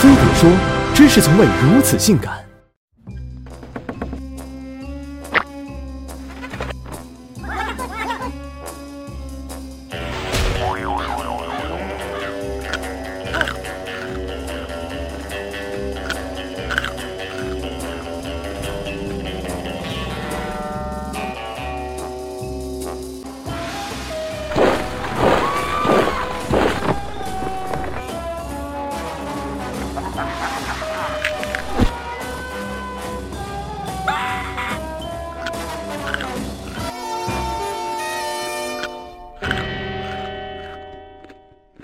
非得说：“真是从未如此性感。”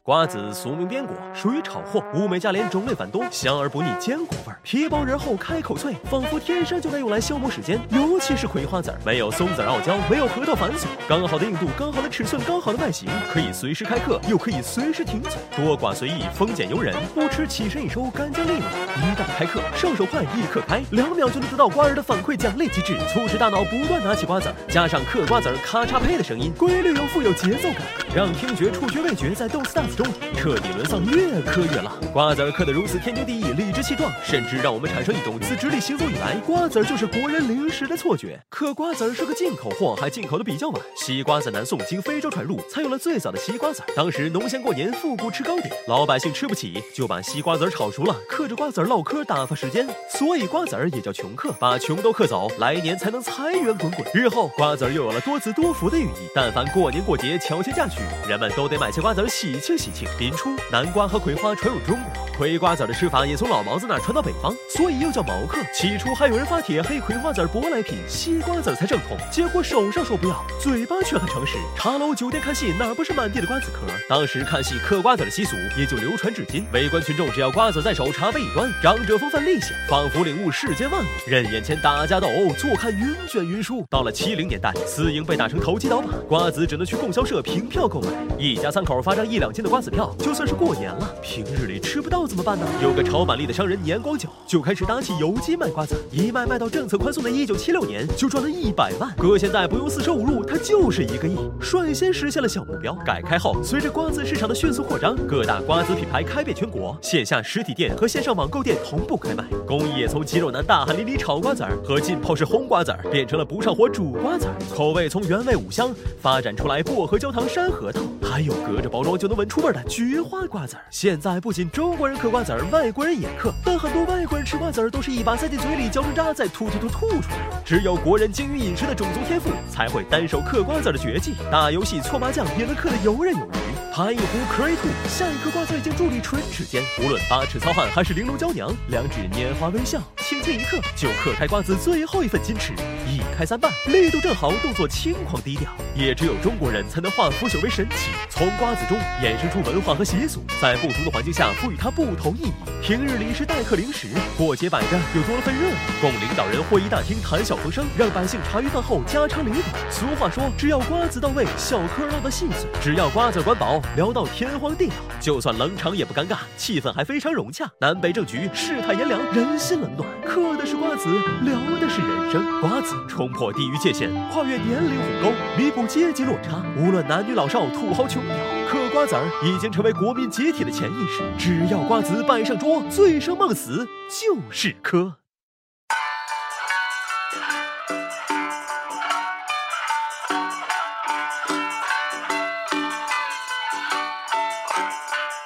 瓜子俗名边果，属于炒货，物美价廉，种类繁多，香而不腻，坚果味儿，皮薄仁厚，开口脆，仿佛天生就该用来消磨时间。尤其是葵花籽儿，没有松子儿傲娇，没有核桃繁琐，刚好的硬度，刚好的尺寸，刚好的外形，可以随时开嗑，又可以随时停嘴，多寡随意，丰俭由人，不吃起身一收，干净利落。一旦开嗑，上手快，立刻开，两秒就能得到瓜儿的反馈奖励机制，促使大脑不断拿起瓜子儿，加上嗑瓜子儿咔嚓呸的声音，规律又富有节奏感，让听觉、触觉、味觉在斗斯大中彻底沦丧，越嗑越辣。瓜子儿嗑得如此天经地义、理直气壮，甚至让我们产生一种自直立行走以来，瓜子儿就是国人零食的错觉。可瓜子儿是个进口货，还进口的比较晚，西瓜在南宋经非洲传入，才有了最早的西瓜子。当时农闲过年，复古吃糕点，老百姓吃不起，就把西瓜子儿炒熟了，嗑着瓜子儿唠嗑打发时间。所以瓜子儿也叫穷嗑，把穷都嗑走，来年才能财源滚滚。日后瓜子儿又有了多子多福的寓意，但凡过年过节、乔迁嫁娶，人们都得买些瓜子儿喜庆喜庆。临初，南瓜和葵花传入中国，葵瓜子的吃法也从老毛子那传到北方，所以又叫毛嗑。起初还有人发帖黑葵花籽舶来品，西瓜籽才正统，结果手上说不要，嘴巴却很诚实。茶楼酒店看戏哪不是满地的瓜子壳？当时看戏嗑瓜子的习俗也就流传至今。围观群众只要瓜子在手，茶杯一端，长者风范立显，仿佛领悟世间万物，任眼前打架斗殴，坐看云卷云舒。到了七零年代，私营被打成投机倒把，瓜子只能去供销社凭票购买，一家三口发张一两斤的瓜子票，就算是过年了。平日里吃不到怎么办呢？有个炒板栗的商人年光久就开始打起游击卖瓜子，一卖卖到政策宽松的一九七六年，就赚了一百万。搁现在不用四舍五入，他就是一个亿，率先实现了小目标。改开后，随着瓜子市场的迅速扩张，各大瓜子品牌开遍全国，线下实体店和线上网购店同步开卖。工艺也从肌肉男大汗淋漓炒瓜子儿和浸泡式烘瓜子儿，变成了不上火煮瓜子儿。口味从原味五香发展出来薄荷焦糖山核桃，还有隔着包装就能闻出味的菊花瓜子儿。现在不仅中国人嗑瓜子儿，外国人也嗑，但很多外国人吃瓜子儿都是一把塞进嘴里，嚼成渣再吐吐吐吐出来。只有国人精于饮食的种族天赋，才会单手嗑瓜子的绝技。打游戏搓麻将也能嗑得游刃有余。盘一壶嗑一吐，下一颗瓜子已经伫立唇齿间。无论八尺糙汉还是玲珑娇娘，两指拈花微笑，轻轻一刻就嗑开瓜子最后一份矜持。一开三瓣，力度正好，动作轻狂低调。也只有中国人才能化腐朽为神奇，从瓜子中衍生出文化和习俗，在不同的环境下赋予它不同意义。平日里是待客零食，过节摆着又多了份热闹。供领导人会议大厅谈笑风生，让百姓茶余饭后家常里短。俗话说，只要瓜子到位，小嗑唠到细碎；只要瓜子管饱，聊到天荒地老。就算冷场也不尴尬，气氛还非常融洽。南北政局，世态炎凉，人心冷暖。嗑的是瓜子，聊的是人生。瓜子冲破地域界限，跨越年龄鸿沟，弥补阶级落差。无论男女老少，土豪穷屌，嗑瓜子儿已经成为国民集体的潜意识。只要瓜子摆上桌，醉生梦死就是嗑。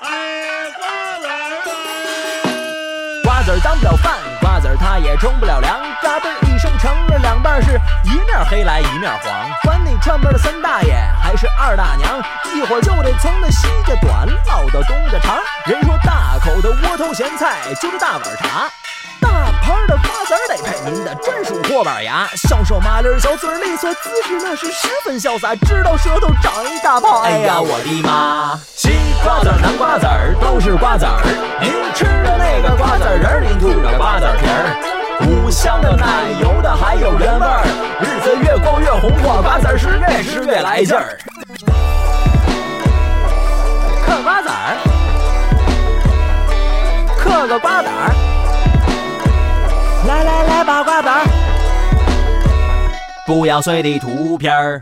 哎，瓜子儿啊！瓜子儿当不了饭，瓜子他也冲不了凉。嘎嘣一声成了两半儿，是一面黑来一面黄。管你串门的三大爷还是二大娘，一会儿就得从那西家短唠到东家长。人说大口的窝头咸菜就是大碗茶，大盘儿的瓜子儿得配您的专属货板牙。小手麻利儿，小嘴儿利索，姿势那是十分潇洒，直到舌头长一大泡。哎呀，我的妈！西瓜子儿、南瓜子儿都是瓜子儿，您吃着那个瓜子仁儿，您吐着瓜子皮儿。五香的、奶油的，还有原味儿，日子越过越红火，瓜子儿是越吃越来劲儿。嗑瓜子儿，嗑个瓜子儿，来来来，把瓜子儿，不要碎的图片儿。